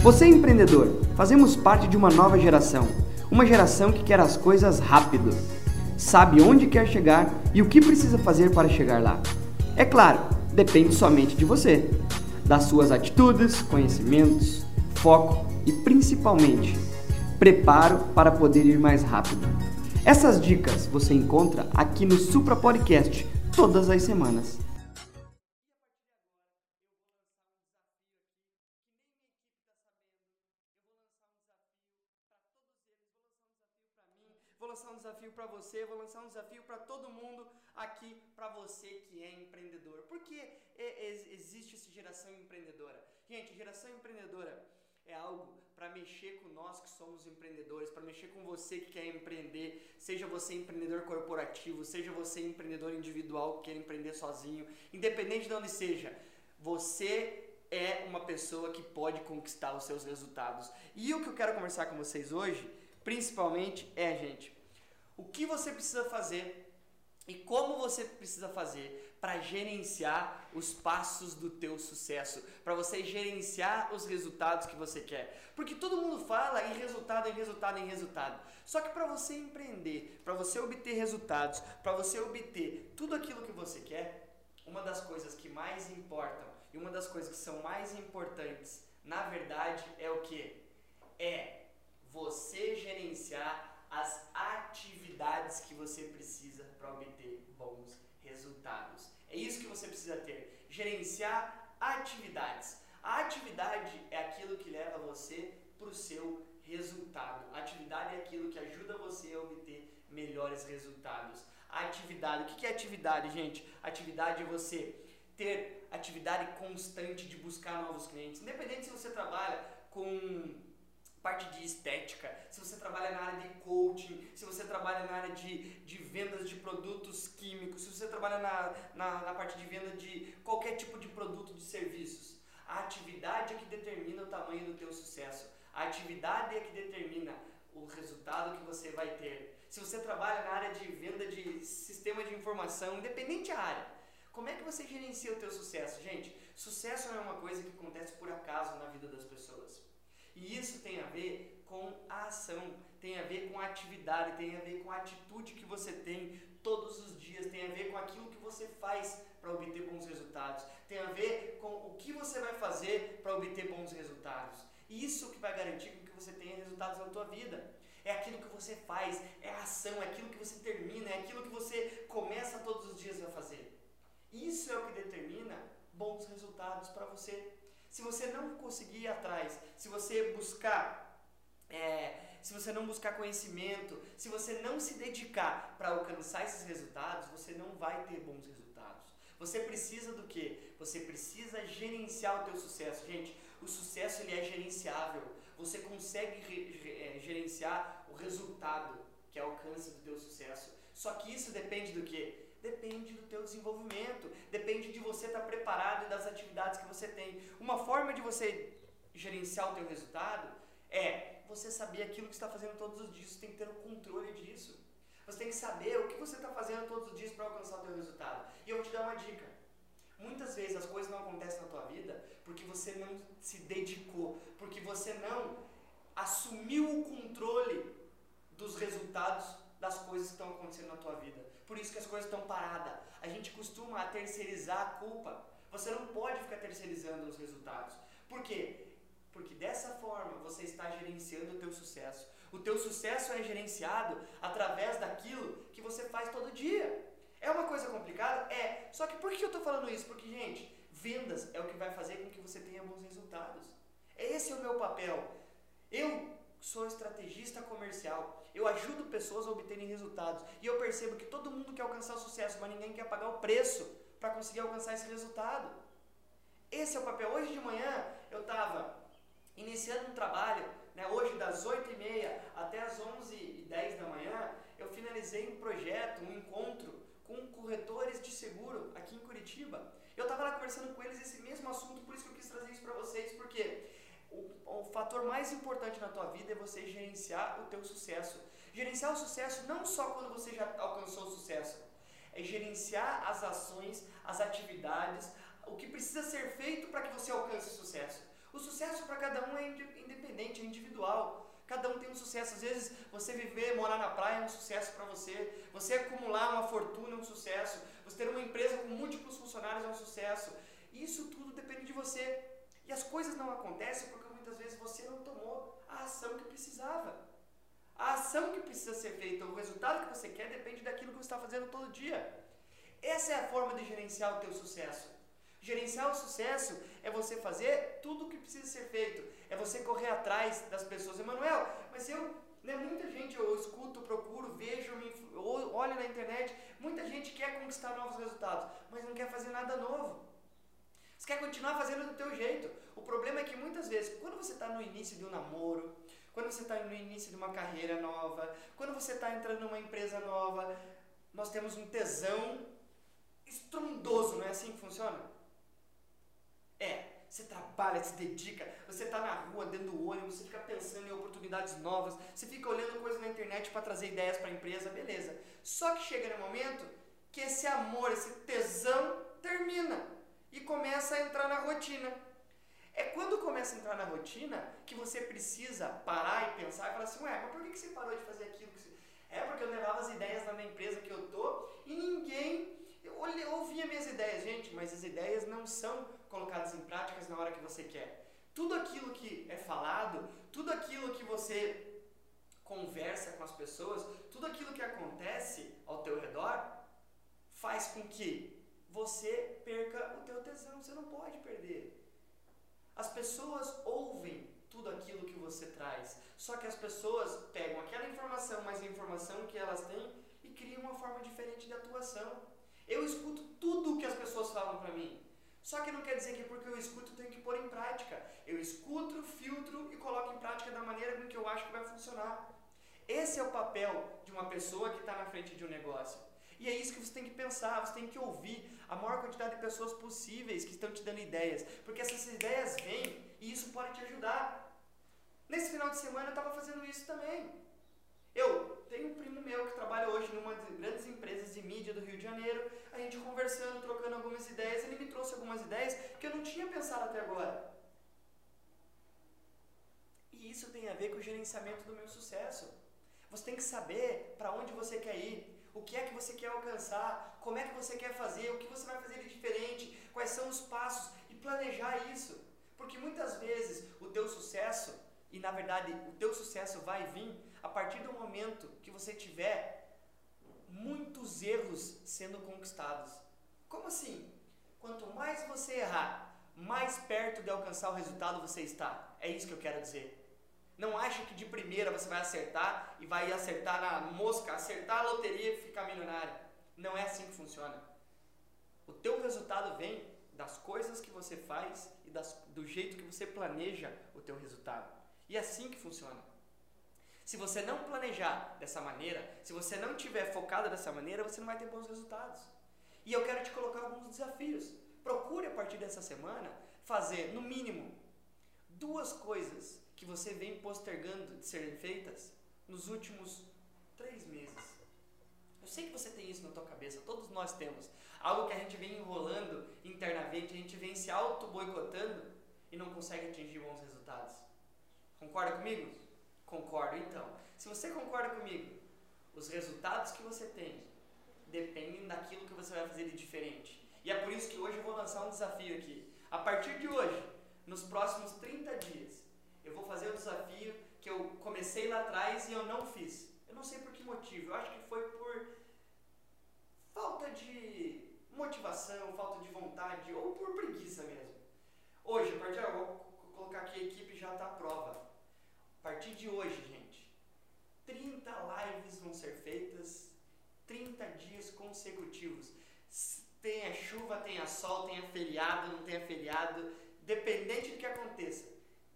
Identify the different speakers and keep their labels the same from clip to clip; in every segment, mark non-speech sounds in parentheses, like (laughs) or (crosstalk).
Speaker 1: Você é empreendedor, fazemos parte de uma nova geração, uma geração que quer as coisas rápido, sabe onde quer chegar e o que precisa fazer para chegar lá. É claro, depende somente de você, das suas atitudes, conhecimentos, foco e principalmente preparo para poder ir mais rápido. Essas dicas você encontra aqui no Supra Podcast todas as semanas. Lançar um desafio para você, vou lançar um desafio para todo mundo aqui, para você que é empreendedor. Porque existe essa geração empreendedora. Gente, geração empreendedora é algo para mexer com nós que somos empreendedores, para mexer com você que quer empreender, seja você empreendedor corporativo, seja você empreendedor individual que quer empreender sozinho, independente de onde seja, você é uma pessoa que pode conquistar os seus resultados. E o que eu quero conversar com vocês hoje, principalmente, é, gente, o que você precisa fazer e como você precisa fazer para gerenciar os passos do teu sucesso, para você gerenciar os resultados que você quer. Porque todo mundo fala em resultado, em resultado, em resultado. Só que para você empreender, para você obter resultados, para você obter tudo aquilo que você quer, uma das coisas que mais importam e uma das coisas que são mais importantes, na verdade, é o que? É você gerenciar as atividades que você precisa para obter bons resultados. É isso que você precisa ter. Gerenciar atividades. A atividade é aquilo que leva você para o seu resultado. A atividade é aquilo que ajuda você a obter melhores resultados. A atividade, o que é atividade, gente? Atividade é você ter atividade constante de buscar novos clientes. Independente se você trabalha com parte de estética, se você trabalha na área de coaching, se você trabalha na área de, de vendas de produtos químicos, se você trabalha na, na, na parte de venda de qualquer tipo de produto de serviços. A atividade é que determina o tamanho do teu sucesso. A atividade é que determina o resultado que você vai ter. Se você trabalha na área de venda de sistema de informação, independente da área, como é que você gerencia o teu sucesso? Gente, sucesso não é uma coisa que acontece por acaso na vida das pessoas. E isso tem a ver com a ação, tem a ver com a atividade, tem a ver com a atitude que você tem todos os dias, tem a ver com aquilo que você faz para obter bons resultados, tem a ver com o que você vai fazer para obter bons resultados. Isso que vai garantir que você tenha resultados na tua vida. É aquilo que você faz, é a ação, é aquilo que você termina, é aquilo que você começa todos os dias a fazer. Isso é o que determina bons resultados para você. Se você não conseguir ir atrás, se você buscar, é, se você não buscar conhecimento, se você não se dedicar para alcançar esses resultados, você não vai ter bons resultados. Você precisa do que? Você precisa gerenciar o teu sucesso. Gente, o sucesso ele é gerenciável. Você consegue é, gerenciar o resultado que é alcance do teu sucesso. Só que isso depende do que? Depende do teu desenvolvimento, depende de preparado e das atividades que você tem. Uma forma de você gerenciar o teu resultado é você saber aquilo que está fazendo todos os dias, você tem que ter o controle disso. Você tem que saber o que você está fazendo todos os dias para alcançar o teu resultado. E eu vou te dar uma dica. Muitas vezes as coisas não acontecem na tua vida porque você não se dedicou, porque você não assumiu o controle dos resultados das coisas que estão acontecendo na tua vida. Por isso que as coisas estão paradas. A gente costuma terceirizar a culpa. Você não pode ficar terceirizando os resultados. Por quê? Porque dessa forma você está gerenciando o teu sucesso. O teu sucesso é gerenciado através daquilo que você faz todo dia. É uma coisa complicada? É. Só que por que eu estou falando isso? Porque, gente, vendas é o que vai fazer com que você tenha bons resultados. Esse é o meu papel. Eu sou estrategista comercial. Eu ajudo pessoas a obterem resultados. E eu percebo que todo mundo quer alcançar o sucesso, mas ninguém quer pagar o preço para conseguir alcançar esse resultado. Esse é o papel. Hoje de manhã eu estava iniciando um trabalho, né, hoje das 8h30 até as 11h10 da manhã, eu finalizei um projeto, um encontro com corretores de seguro aqui em Curitiba. Eu estava lá conversando com eles esse mesmo assunto, por isso que eu quis trazer isso para vocês, porque o, o fator mais importante na tua vida é você gerenciar o teu sucesso. Gerenciar o sucesso não só quando você já alcançou o sucesso, é gerenciar as ações, as atividades, o que precisa ser feito para que você alcance o sucesso. O sucesso para cada um é sucesso. Às vezes você viver, morar na praia é um sucesso para você. Você acumular uma fortuna é um sucesso. Você ter uma empresa com múltiplos funcionários é um sucesso. Isso tudo depende de você. E as coisas não acontecem porque muitas vezes você não tomou a ação que precisava. A ação que precisa ser feita, o resultado que você quer depende daquilo que você está fazendo todo dia. Essa é a forma de gerenciar o teu sucesso. Gerenciar o sucesso é você fazer tudo o que precisa ser feito, é você correr atrás das pessoas. Emanuel, mas eu, né, muita gente eu escuto, procuro, vejo, me, olho na internet, muita gente quer conquistar novos resultados, mas não quer fazer nada novo. Você quer continuar fazendo do teu jeito. O problema é que muitas vezes, quando você está no início de um namoro, quando você está no início de uma carreira nova, quando você está entrando numa empresa nova, nós temos um tesão estrondoso, não é assim que funciona? É, você trabalha, se dedica, você está na rua, dentro do ônibus, você fica pensando em oportunidades novas, você fica olhando coisas na internet para trazer ideias para a empresa, beleza. Só que chega no momento que esse amor, esse tesão termina e começa a entrar na rotina. É quando começa a entrar na rotina que você precisa parar e pensar e falar assim, ué, mas por que você parou de fazer aquilo? É porque eu levava as ideias na minha empresa que eu tô e ninguém eu ouvia minhas ideias, gente, mas as ideias não são colocadas em práticas na hora que você quer. Tudo aquilo que é falado, tudo aquilo que você conversa com as pessoas, tudo aquilo que acontece ao teu redor, faz com que você perca o teu tesão. Você não pode perder. As pessoas ouvem tudo aquilo que você traz, só que as pessoas pegam aquela informação, mais a informação que elas têm e criam uma forma diferente de atuação. Eu escuto tudo o que as pessoas falam para mim. Só que não quer dizer que porque eu escuto eu tenho que pôr em prática. Eu escuto, filtro e coloco em prática da maneira com que eu acho que vai funcionar. Esse é o papel de uma pessoa que está na frente de um negócio. E é isso que você tem que pensar, você tem que ouvir a maior quantidade de pessoas possíveis que estão te dando ideias. Porque essas ideias vêm e isso pode te ajudar. Nesse final de semana eu estava fazendo isso também. Eu tenho um primo meu que trabalha hoje numa das grandes empresas de mídia do Rio de Janeiro. A gente conversando, trocando algumas ideias. Ele me trouxe algumas ideias que eu não tinha pensado até agora. E isso tem a ver com o gerenciamento do meu sucesso. Você tem que saber para onde você quer ir, o que é que você quer alcançar, como é que você quer fazer, o que você vai fazer de diferente, quais são os passos e planejar isso. Porque muitas vezes o teu sucesso, e na verdade o teu sucesso vai vir a partir do momento que você tiver muitos erros sendo conquistados. Como assim? Quanto mais você errar, mais perto de alcançar o resultado você está. É isso que eu quero dizer. Não acha que de primeira você vai acertar e vai acertar na mosca, acertar a loteria e ficar milionário. Não é assim que funciona. O teu resultado vem das coisas que você faz e das, do jeito que você planeja o teu resultado. E é assim que funciona. Se você não planejar dessa maneira, se você não tiver focado dessa maneira, você não vai ter bons resultados. E eu quero te colocar alguns desafios. Procure a partir dessa semana fazer, no mínimo, duas coisas que você vem postergando de serem feitas nos últimos três meses. Eu sei que você tem isso na tua cabeça, todos nós temos. Algo que a gente vem enrolando internamente, a gente vem se auto-boicotando e não consegue atingir bons resultados. Concorda comigo? Concordo então. Se você concorda comigo, os resultados que você tem dependem daquilo que você vai fazer de diferente. E é por isso que hoje eu vou lançar um desafio aqui. A partir de hoje, nos próximos 30 dias, eu vou fazer o desafio que eu comecei lá atrás e eu não fiz. Eu não sei por que motivo. Eu acho que foi por falta de motivação, falta de vontade ou por preguiça mesmo. Hoje, a partir de agora, vou colocar aqui a equipe já está à prova. A partir de hoje, gente, 30 lives vão ser feitas, 30 dias consecutivos. Tenha chuva, tenha sol, tenha feriado, não tenha feriado, dependente do que aconteça.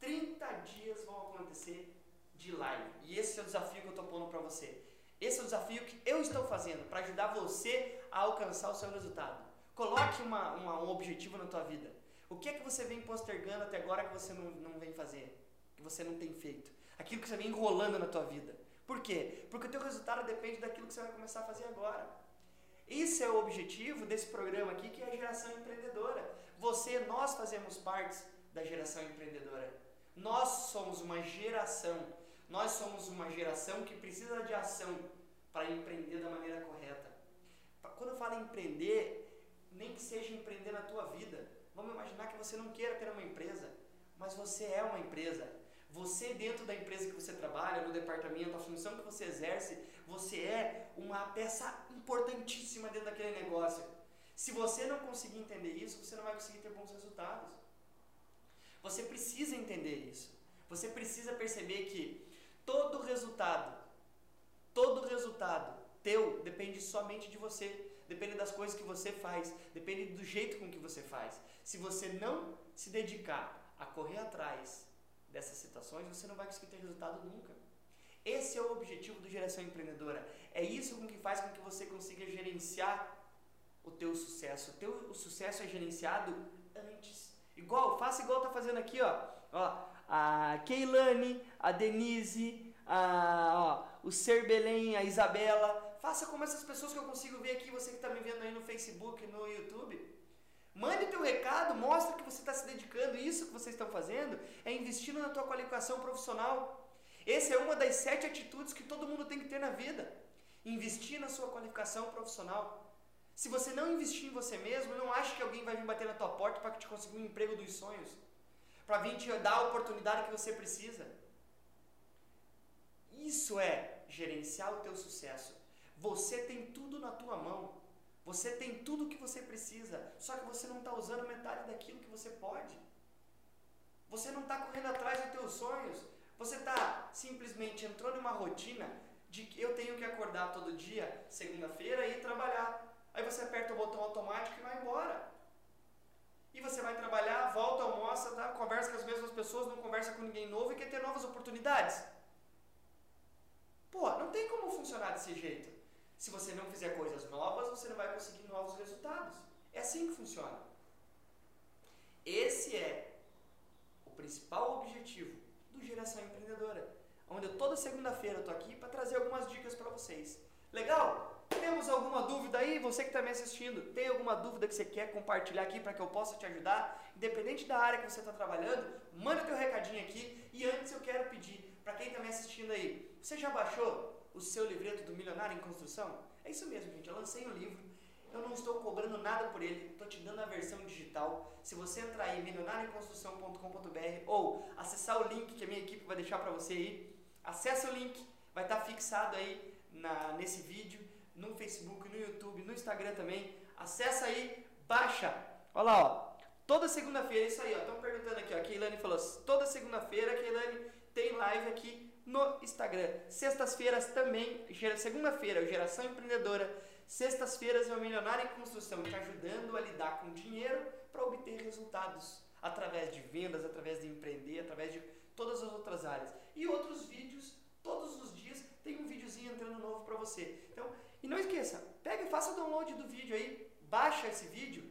Speaker 1: 30 dias vão acontecer de live. E esse é o desafio que eu estou pondo para você. Esse é o desafio que eu estou fazendo para ajudar você a alcançar o seu resultado. Coloque uma, uma, um objetivo na tua vida. O que é que você vem postergando até agora que você não, não vem fazer? que você não tem feito, aquilo que você vem enrolando na tua vida. Por quê? Porque o teu resultado depende daquilo que você vai começar a fazer agora. Esse é o objetivo desse programa aqui, que é a geração empreendedora. Você, nós fazemos parte da geração empreendedora. Nós somos uma geração. Nós somos uma geração que precisa de ação para empreender da maneira correta. Quando eu falo em empreender, nem que seja empreender na tua vida. Vamos imaginar que você não queira ter uma empresa, mas você é uma empresa. Você dentro da empresa que você trabalha, no departamento, a função que você exerce, você é uma peça importantíssima dentro daquele negócio. Se você não conseguir entender isso, você não vai conseguir ter bons resultados. Você precisa entender isso. Você precisa perceber que todo resultado, todo resultado teu depende somente de você, depende das coisas que você faz, depende do jeito com que você faz. Se você não se dedicar a correr atrás dessas situações, você não vai conseguir ter resultado nunca. Esse é o objetivo do Geração Empreendedora. É isso com que faz com que você consiga gerenciar o teu sucesso. O teu o sucesso é gerenciado. Igual, faça igual tá fazendo aqui, ó. ó a Keilane, a Denise, a, ó, o Ser Belém, a Isabela. Faça como essas pessoas que eu consigo ver aqui, você que está me vendo aí no Facebook, no YouTube. Mande teu recado, mostra que você está se dedicando. Isso que vocês estão fazendo é investindo na tua qualificação profissional. Essa é uma das sete atitudes que todo mundo tem que ter na vida. Investir na sua qualificação profissional. Se você não investir em você mesmo, não ache que alguém vai vir bater na tua porta para te conseguir um emprego dos sonhos. Para vir te dar a oportunidade que você precisa. Isso é gerenciar o teu sucesso. Você tem tudo na tua mão. Você tem tudo o que você precisa. Só que você não está usando metade daquilo que você pode. Você não está correndo atrás dos teus sonhos. Você está simplesmente entrando em uma rotina de que eu tenho que acordar todo dia, segunda-feira, e trabalhar. Aí você aperta o botão automático e vai embora. E você vai trabalhar, volta, almoça, tá? conversa com as mesmas pessoas, não conversa com ninguém novo e quer ter novas oportunidades. Pô, não tem como funcionar desse jeito. Se você não fizer coisas novas, você não vai conseguir novos resultados. É assim que funciona. Esse é o principal objetivo do Geração Empreendedora, onde eu, toda segunda-feira tô aqui para trazer algumas dicas para vocês. Legal? Temos alguma dúvida aí? Você que está me assistindo, tem alguma dúvida que você quer compartilhar aqui para que eu possa te ajudar? Independente da área que você está trabalhando, manda teu recadinho aqui. E antes eu quero pedir para quem está me assistindo aí, você já baixou o seu livreto do Milionário em Construção? É isso mesmo, gente. Eu lancei um livro. Eu não estou cobrando nada por ele, estou te dando a versão digital. Se você entrar aí, milionarioemconstrução.com.br ou acessar o link que a minha equipe vai deixar para você aí, acessa o link, vai estar tá fixado aí na, nesse vídeo, no Facebook, no YouTube, no Instagram também. Acessa aí, baixa. Olha lá, ó. Toda segunda-feira, isso aí, ó. Estão perguntando aqui, ó. A Keilane falou, toda segunda-feira, Keilane tem live aqui no Instagram. Sextas-feiras também, segunda-feira, Geração Empreendedora. Sextas-feiras é o Milionário em Construção, te ajudando a lidar com dinheiro para obter resultados através de vendas, através de empreender, através de todas as outras áreas. E outros vídeos, todos os dias tem um videozinho entrando novo para você. Então, e não esqueça, pega e faça o download do vídeo aí, baixa esse vídeo,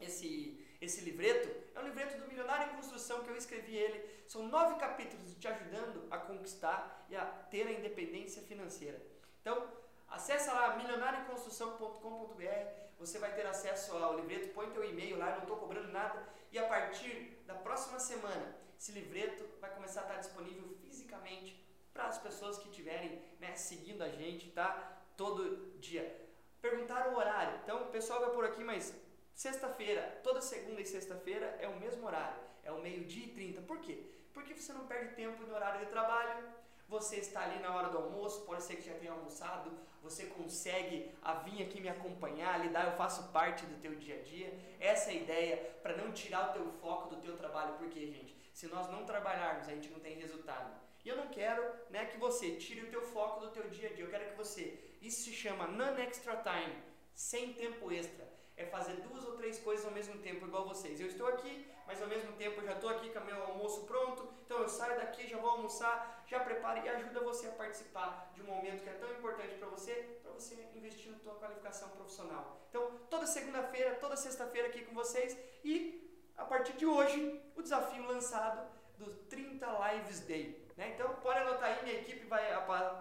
Speaker 1: esse esse livreto. É um livreto do Milionário em Construção que eu escrevi ele. São nove capítulos te ajudando a conquistar e a ter a independência financeira. Então, acessa lá milionarioemconstrução.com.br. Você vai ter acesso ao livreto, põe teu e-mail lá, não estou cobrando nada. E a partir da próxima semana, esse livreto vai começar a estar disponível fisicamente para as pessoas que estiverem né, seguindo a gente, tá? Todo dia. Perguntaram o horário. Então, o pessoal vai por aqui, mas Sexta-feira, toda segunda e sexta-feira é o mesmo horário, é o meio-dia e 30. Por quê? Porque você não perde tempo no horário de trabalho, você está ali na hora do almoço, pode ser que já tenha almoçado, você consegue a vir aqui me acompanhar, lidar, eu faço parte do teu dia a dia. Essa é a ideia para não tirar o teu foco do teu trabalho, porque, gente, se nós não trabalharmos, a gente não tem resultado. E eu não quero né, que você tire o teu foco do teu dia a dia, eu quero que você, isso se chama non-extra time, sem tempo extra é fazer duas ou três coisas ao mesmo tempo, igual vocês. Eu estou aqui, mas ao mesmo tempo eu já estou aqui com meu almoço pronto, então eu saio daqui, já vou almoçar, já preparo e ajuda você a participar de um momento que é tão importante para você, para você investir na tua qualificação profissional. Então, toda segunda-feira, toda sexta-feira aqui com vocês e a partir de hoje, o desafio lançado do 30 Lives Day. Né? Então, pode anotar aí, minha equipe vai,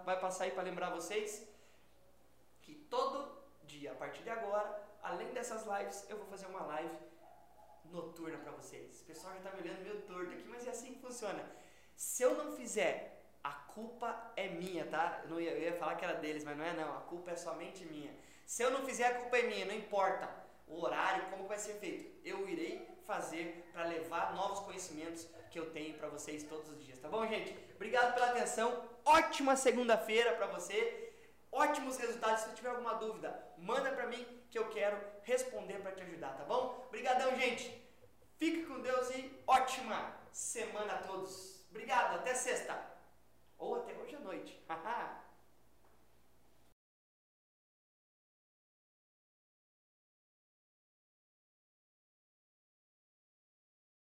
Speaker 1: vai passar aí para lembrar vocês que todo dia, a partir de agora, além dessas lives, eu vou fazer uma live noturna para vocês. O pessoal já está me olhando meio torto aqui, mas é assim que funciona. Se eu não fizer a culpa é minha, tá? Eu, não ia, eu ia falar que era deles, mas não é não. A culpa é somente minha. Se eu não fizer, a culpa é minha, não importa o horário, como vai ser feito. Eu irei fazer para levar novos conhecimentos que eu tenho para vocês todos os dias, tá bom, gente? Obrigado pela atenção. Ótima segunda-feira para você. Ótimos resultados. Se tiver alguma dúvida, manda para mim que eu quero responder para te ajudar, tá bom? Obrigadão, gente. Fique com Deus e ótima semana a todos. Obrigado, até sexta. Ou até hoje à noite. (laughs)